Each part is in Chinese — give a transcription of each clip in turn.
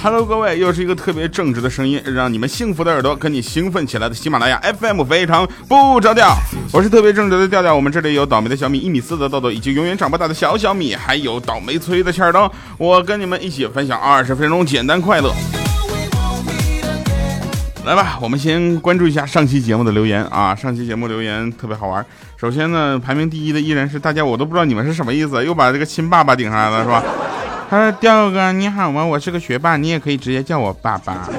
Hello，各位，又是一个特别正直的声音，让你们幸福的耳朵跟你兴奋起来的喜马拉雅 FM 非常不着调。我是特别正直的调调，我们这里有倒霉的小米一米四的豆豆，以及永远长不大的小小米，还有倒霉催的欠灯。我跟你们一起分享二十分钟简单快乐。来吧，我们先关注一下上期节目的留言啊！上期节目留言特别好玩。首先呢，排名第一的依然是大家，我都不知道你们是什么意思，又把这个亲爸爸顶上来了，是吧？他说：“调哥你好吗？我是个学霸，你也可以直接叫我爸爸。”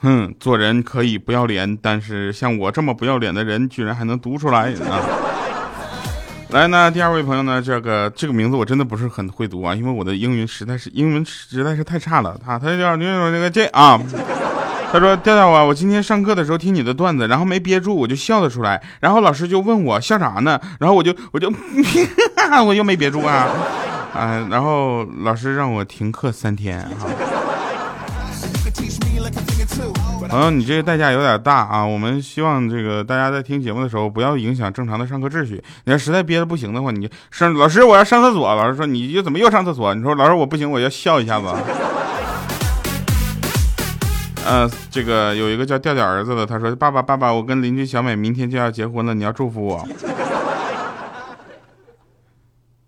哼，做人可以不要脸，但是像我这么不要脸的人，居然还能读出来啊！来，那第二位朋友呢？这个这个名字我真的不是很会读啊，因为我的英语实在是英文实在是太差了。他他叫那个这啊，他说调调啊，我今天上课的时候听你的段子，然后没憋住，我就笑了出来。然后老师就问我笑啥呢？然后我就我就 我又没憋住啊啊！然后老师让我停课三天哈。朋友，你这个代价有点大啊！我们希望这个大家在听节目的时候不要影响正常的上课秩序。你要实在憋得不行的话，你上老师我要上厕所。老师说你又怎么又上厕所？你说老师我不行，我要笑一下子。呃，这个有一个叫调调儿子的，他说爸爸爸爸，我跟邻居小美明天就要结婚了，你要祝福我。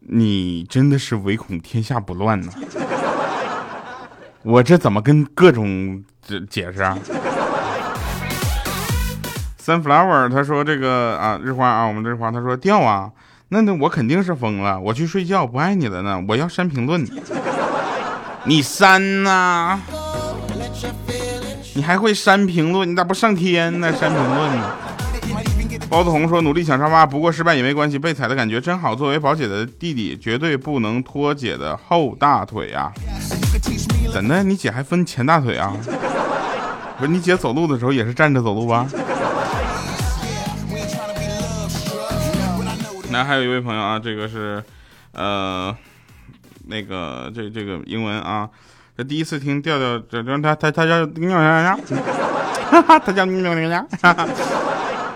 你真的是唯恐天下不乱呢。我这怎么跟各种？这解释啊，sunflower，他说这个啊，日花啊，我们日花，他说掉啊，那那我肯定是疯了，我去睡觉，不爱你了呢，我要删评论，你删呐，你还会删评论，你咋不上天呢？删评论呢？包子红说努力抢沙发，不过失败也没关系，被踩的感觉真好，作为宝姐的弟弟，绝对不能拖姐的后大腿啊。怎的？你姐还分前大腿啊？不是你姐走路的时候也是站着走路吧？那还有一位朋友啊，这个是，呃，那个这这个英文啊，这第一次听调调，这这他他他叫喵喵喵，他叫喵喵喵，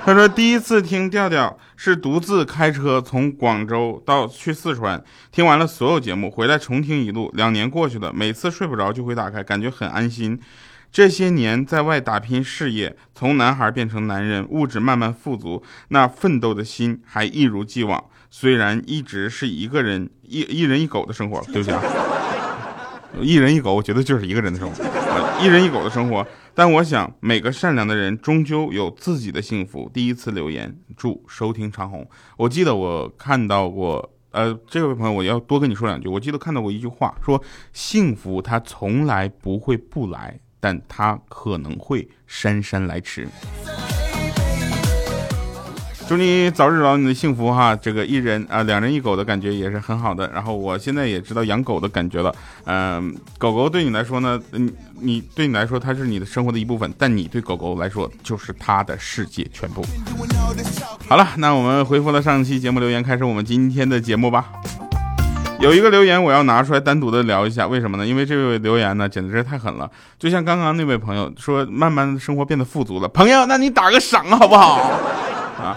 他说第一次听调调是独自开车从广州到去四川，听完了所有节目回来重听一路，两年过去了，每次睡不着就会打开，感觉很安心。这些年在外打拼事业，从男孩变成男人，物质慢慢富足，那奋斗的心还一如既往。虽然一直是一个人一一人一狗的生活，对不起啊，一人一狗，我觉得就是一个人的生活，一人一狗的生活。但我想，每个善良的人终究有自己的幸福。第一次留言，祝收听长虹。我记得我看到过，呃，这位朋友，我要多跟你说两句。我记得看到过一句话，说幸福它从来不会不来，但它可能会姗姗来迟。祝你早日找到你的幸福哈！这个一人啊，两人一狗的感觉也是很好的。然后我现在也知道养狗的感觉了。嗯，狗狗对你来说呢，你你对你来说它是你的生活的一部分，但你对狗狗来说就是它的世界全部。好了，那我们回复了上期节目留言，开始我们今天的节目吧。有一个留言我要拿出来单独的聊一下，为什么呢？因为这位留言呢简直是太狠了。就像刚刚那位朋友说，慢慢生活变得富足了。朋友，那你打个赏好不好？啊。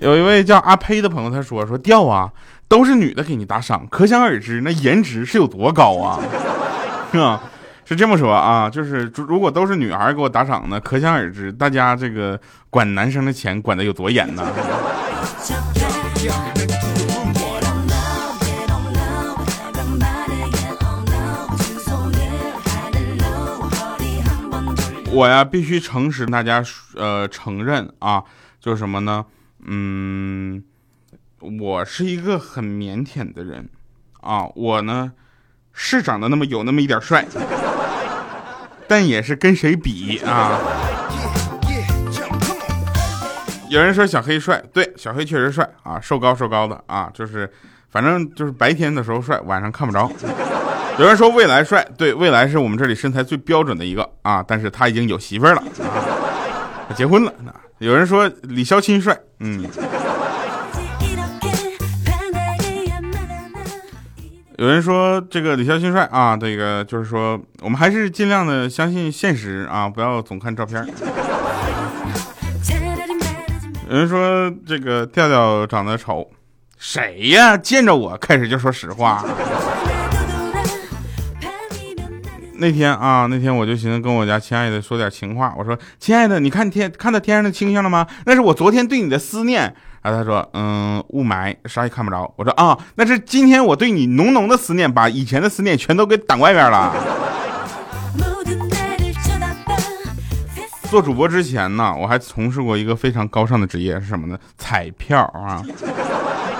有一位叫阿呸的朋友，他说：“说调啊，都是女的给你打赏，可想而知那颜值是有多高啊，是吧？是这么说啊，就是如果都是女孩给我打赏呢，可想而知大家这个管男生的钱管的有多严呢。”我呀，必须诚实，大家呃承认啊，就什么呢？嗯，我是一个很腼腆的人啊，我呢是长得那么有那么一点帅，但也是跟谁比啊？有人说小黑帅，对，小黑确实帅啊，瘦高瘦高的啊，就是反正就是白天的时候帅，晚上看不着。有人说未来帅，对，未来是我们这里身材最标准的一个啊，但是他已经有媳妇儿了啊，结婚了。有人说李潇钦帅，嗯。有人说这个李潇钦帅啊，这个就是说我们还是尽量的相信现实啊，不要总看照片。有人说这个调调长得丑，谁呀？见着我开始就说实话。那天啊，那天我就寻思跟我家亲爱的说点情话。我说：“亲爱的，你看天看到天上的星星了吗？那是我昨天对你的思念。”然后他说：“嗯，雾霾，啥也看不着。”我说：“啊，那是今天我对你浓浓的思念，把以前的思念全都给挡外边了。”做主播之前呢，我还从事过一个非常高尚的职业，是什么呢？彩票啊。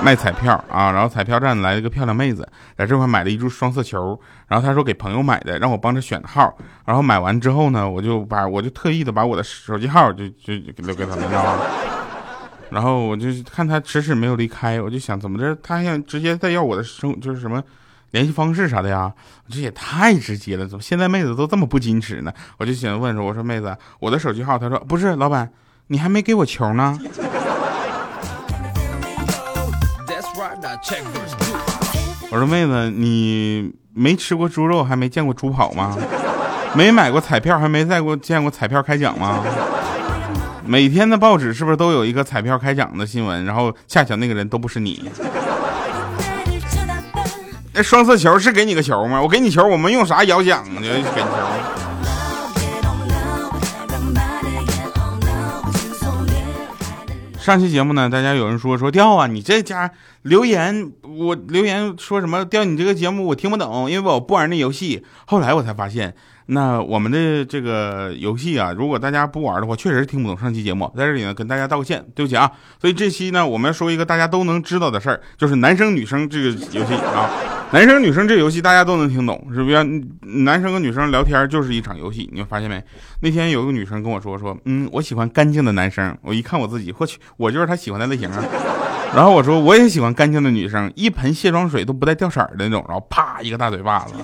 卖彩票啊，然后彩票站来了一个漂亮妹子，在这块买了一注双色球，然后她说给朋友买的，让我帮着选号。然后买完之后呢，我就把我就特意的把我的手机号就就留给她了，知道吗？然后我就看她迟迟没有离开，我就想怎么着，她想直接再要我的生就是什么联系方式啥的呀？这也太直接了，怎么现在妹子都这么不矜持呢？我就想问说，我说妹子，我的手机号，她说不是，老板，你还没给我球呢。我说妹子，你没吃过猪肉，还没见过猪跑吗？没买过彩票，还没在过见过彩票开奖吗？每天的报纸是不是都有一个彩票开奖的新闻？然后恰巧那个人都不是你。那双色球是给你个球吗？我给你球，我们用啥摇奖呢给你球？上期节目呢，大家有人说说掉啊，你这家留言我留言说什么掉你这个节目我听不懂，因为我不玩那游戏。后来我才发现。那我们的这个游戏啊，如果大家不玩的话，确实听不懂上期节目，在这里呢跟大家道个歉，对不起啊。所以这期呢，我们要说一个大家都能知道的事儿，就是男生女生这个游戏啊，男生女生这游戏大家都能听懂，是不是？男生跟女生聊天就是一场游戏，你发现没？那天有个女生跟我说说，嗯，我喜欢干净的男生。我一看我自己，我去，我就是她喜欢的类型啊。然后我说我也喜欢干净的女生，一盆卸妆水都不带掉色的那种。然后啪一个大嘴巴子。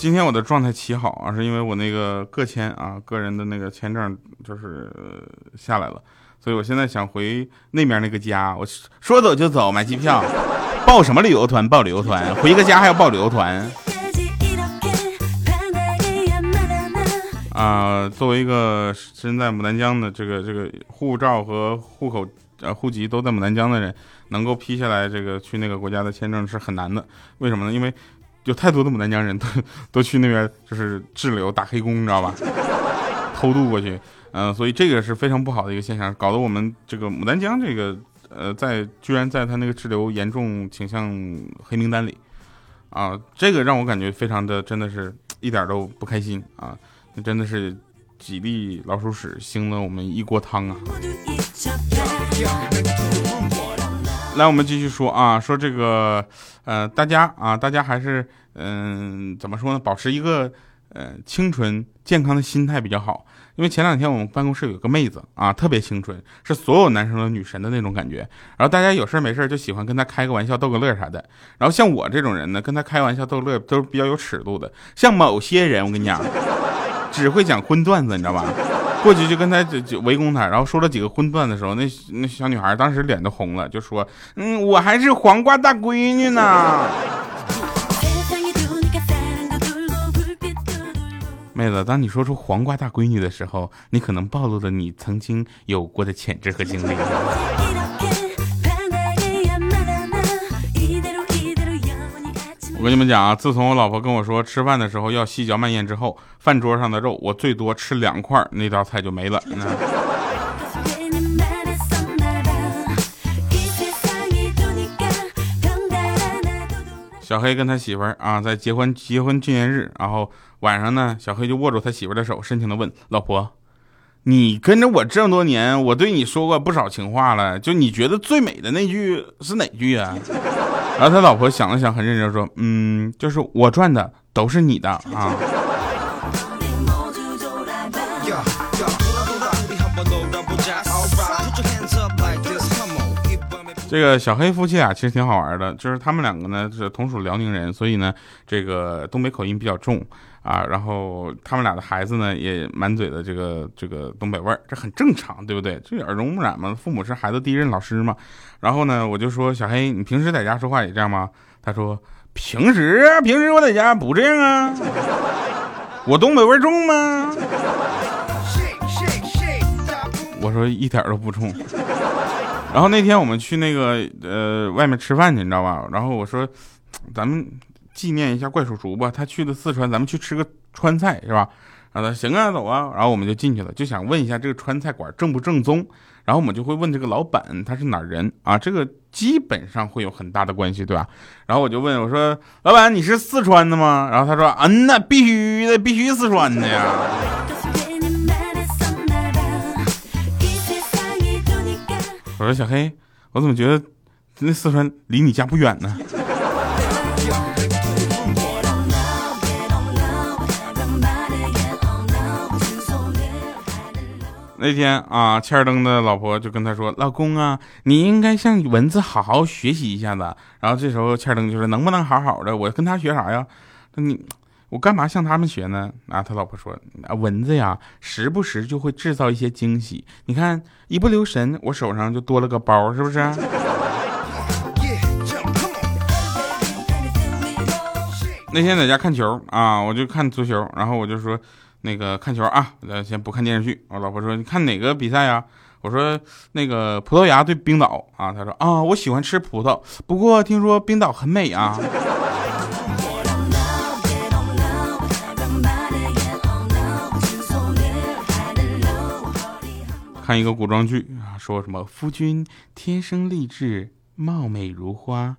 今天我的状态奇好啊，是因为我那个个签啊，个人的那个签证就是下来了，所以我现在想回那边那个家，我说走就走，买机票，报什么旅游团？报旅游团，回个家还要报旅游团。啊，作为一个身在牡丹江的这个这个护照和户口呃户籍都在牡丹江的人，能够批下来这个去那个国家的签证是很难的，为什么呢？因为有太多的牡丹江人都 都去那边就是滞留打黑工，你知道吧？偷渡过去，嗯，所以这个是非常不好的一个现象，搞得我们这个牡丹江这个呃，在居然在他那个滞留严重倾向黑名单里，啊，这个让我感觉非常的真的是 一点都不开心啊！那真的是几粒老鼠屎腥了我们一锅汤啊！来，我们继续说啊，说这个，呃，大家啊，大家还是，嗯，怎么说呢？保持一个，呃，清纯健康的心态比较好。因为前两天我们办公室有个妹子啊，特别清纯，是所有男生的女神的那种感觉。然后大家有事没事就喜欢跟她开个玩笑，逗个乐啥的。然后像我这种人呢，跟她开玩笑逗乐都是比较有尺度的。像某些人，我跟你讲，只会讲荤段子，你知道吧？过去就跟他就就围攻他，然后说了几个荤段的时候，那那小女孩当时脸都红了，就说：“嗯，我还是黄瓜大闺女呢。”妹子，当你说出“黄瓜大闺女”的时候，你可能暴露了你曾经有过的潜质和经历。我跟你们讲啊，自从我老婆跟我说吃饭的时候要细嚼慢咽之后，饭桌上的肉我最多吃两块，那道菜就没了。小黑跟他媳妇儿啊，在结婚结婚纪念日，然后晚上呢，小黑就握住他媳妇儿的手，深情的问老婆。你跟着我这么多年，我对你说过不少情话了。就你觉得最美的那句是哪句啊？然后他老婆想了想，很认真说：“嗯，就是我赚的都是你的啊。”这个小黑夫妻俩其实挺好玩的，就是他们两个呢是同属辽宁人，所以呢这个东北口音比较重啊。然后他们俩的孩子呢也满嘴的这个这个东北味儿，这很正常，对不对？这耳濡目染嘛，父母是孩子第一任老师嘛。然后呢我就说小黑，你平时在家说话也这样吗？他说平时平时我在家不这样啊，我东北味重吗？我说一点都不重。然后那天我们去那个呃外面吃饭去，你知道吧？然后我说，咱们纪念一下怪叔叔吧，他去的四川，咱们去吃个川菜是吧？然后他行啊，走啊。然后我们就进去了，就想问一下这个川菜馆正不正宗。然后我们就会问这个老板他是哪儿人啊？这个基本上会有很大的关系，对吧？然后我就问我说：“老板，你是四川的吗？”然后他说：“嗯呐，必须的，必须四川的呀。”我说：“小黑，我怎么觉得那四川离你家不远呢？”那天啊，欠儿登的老婆就跟他说：“老公啊，你应该向蚊子好好学习一下子。”然后这时候欠儿登就说：“能不能好好的？我跟他学啥呀？那你我干嘛向他们学呢？”啊，他老婆说：“啊，蚊子呀，时不时就会制造一些惊喜。你看，一不留神，我手上就多了个包，是不是？”那天在家看球啊，我就看足球，然后我就说。那个看球啊，咱先不看电视剧。我老婆说：“你看哪个比赛呀？”我说：“那个葡萄牙对冰岛啊。”她说：“啊，我喜欢吃葡萄，不过听说冰岛很美啊。”看一个古装剧啊，说什么夫君天生丽质，貌美如花。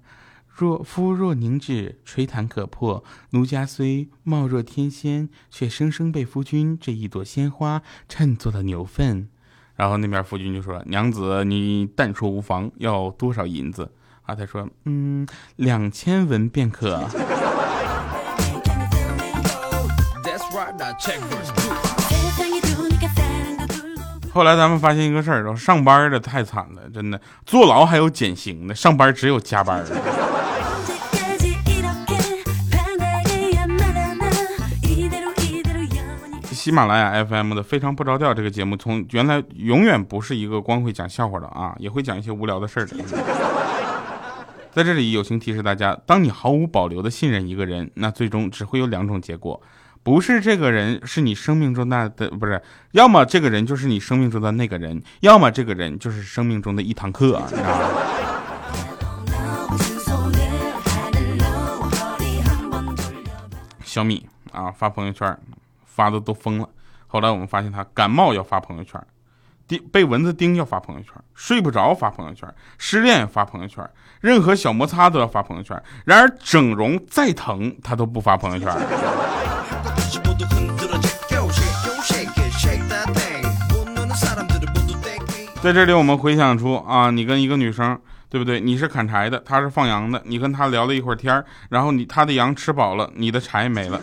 若夫若凝脂，吹弹可破。奴家虽貌若天仙，却生生被夫君这一朵鲜花衬作了牛粪。然后那边夫君就说：“娘子，你但说无妨，要多少银子？”啊，他说：“嗯，两千文便可。”后来咱们发现一个事儿，上班的太惨了，真的，坐牢还有减刑的，上班只有加班的。喜马拉雅 FM 的《非常不着调》这个节目，从原来永远不是一个光会讲笑话的啊，也会讲一些无聊的事儿的。在这里友情提示大家：当你毫无保留的信任一个人，那最终只会有两种结果，不是这个人是你生命中的的，不是，要么这个人就是你生命中的那个人，要么这个人就是生命中的一堂课，你知道吗？小米啊，发朋友圈。发的都疯了，后来我们发现他感冒要发朋友圈，叮被蚊子叮要发朋友圈，睡不着发朋友圈，失恋发朋友圈，任何小摩擦都要发朋友圈。然而整容再疼他都不发朋友圈。在这里我们回想出啊，你跟一个女生对不对？你是砍柴的，她是放羊的，你跟她聊了一会儿天然后你她的羊吃饱了，你的柴没了。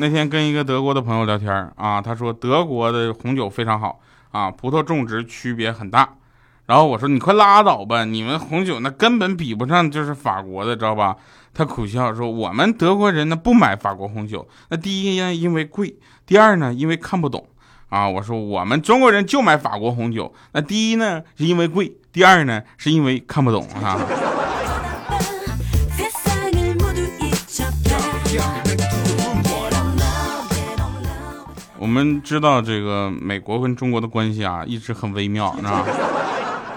那天跟一个德国的朋友聊天啊，他说德国的红酒非常好啊，葡萄种植区别很大。然后我说你快拉倒吧，你们红酒那根本比不上就是法国的，知道吧？他苦笑说我们德国人呢不买法国红酒，那第一呢因为贵，第二呢因为看不懂啊。我说我们中国人就买法国红酒，那第一呢是因为贵，第二呢是因为看不懂啊。我们知道这个美国跟中国的关系啊，一直很微妙，是吧？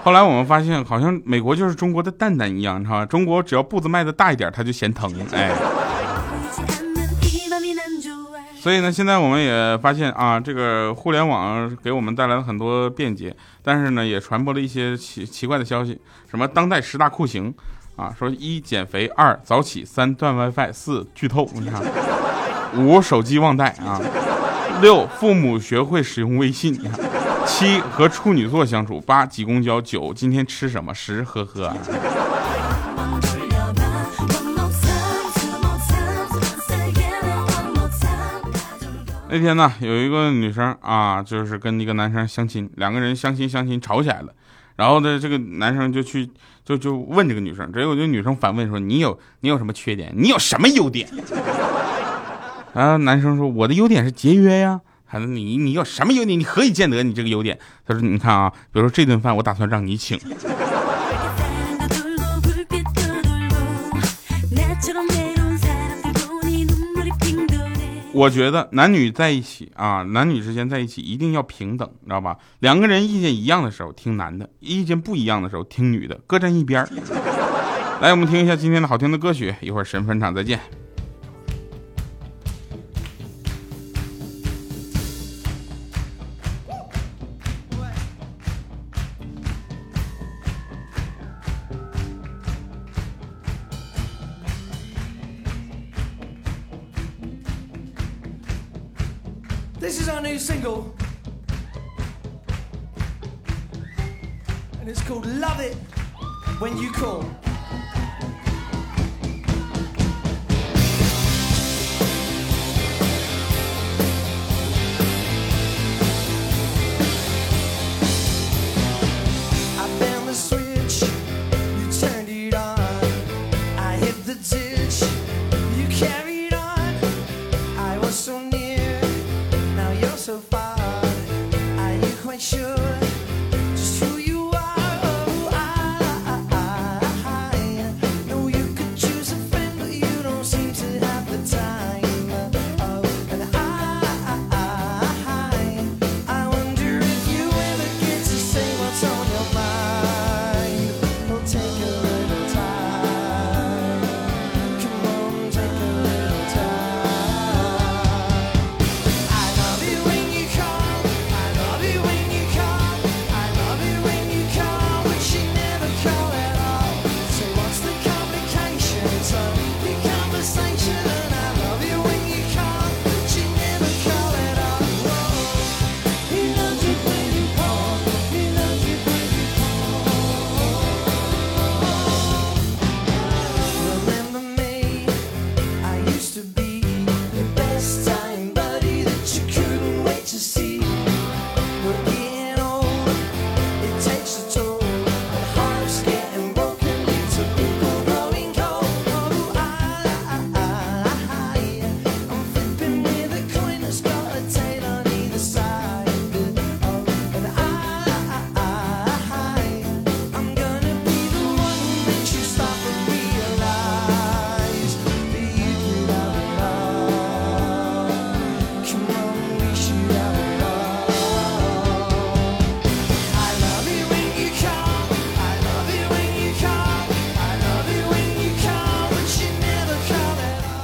后来我们发现，好像美国就是中国的蛋蛋一样，你知道吧？中国只要步子迈的大一点，他就嫌疼，哎。所以呢，现在我们也发现啊，这个互联网给我们带来了很多便捷，但是呢，也传播了一些奇奇怪的消息，什么当代十大酷刑啊，说一减肥，二早起，三断 WiFi，四剧透，你看，五手机忘带啊。六，父母学会使用微信。七，和处女座相处。八，挤公交。九，今天吃什么？十，呵呵。那天呢，有一个女生啊，就是跟一个男生相亲，两个人相亲相亲吵起来了，然后呢，这个男生就去就就问这个女生，结果这女生反问说：“你有你有什么缺点？你有什么优点？”啊，男生说我的优点是节约呀。孩子，你你有什么优点？你何以见得你这个优点？他说，你看啊，比如说这顿饭我打算让你请。我觉得男女在一起啊，男女之间在一起一定要平等，知道吧？两个人意见一样的时候听男的，意见不一样的时候听女的，各站一边来，我们听一下今天的好听的歌曲，一会儿神分场再见。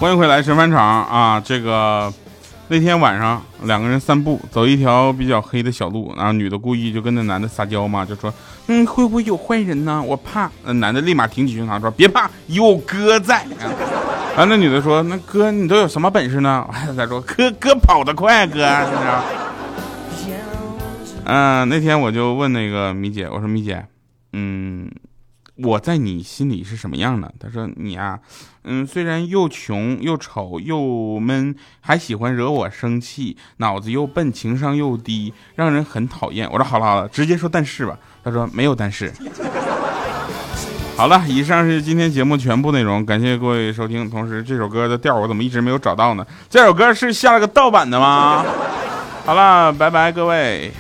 欢迎回来神返场啊！这个那天晚上两个人散步，走一条比较黑的小路，然后女的故意就跟那男的撒娇嘛，就说：“嗯，会不会有坏人呢？我怕。”那男的立马挺起胸膛说：“别怕，有哥在。”然后那女的说：“那哥，你都有什么本事呢？”他说：“哥，哥跑得快，哥。”你知道。嗯、那天我就问那个米姐，我说米姐，嗯，我在你心里是什么样的？他说你啊，嗯，虽然又穷又丑又闷，还喜欢惹我生气，脑子又笨，情商又低，让人很讨厌。我说好了好了，直接说但是吧。他说没有但是。好了，以上是今天节目全部内容，感谢各位收听。同时，这首歌的调我怎么一直没有找到呢？这首歌是下了个盗版的吗？好了，拜拜，各位。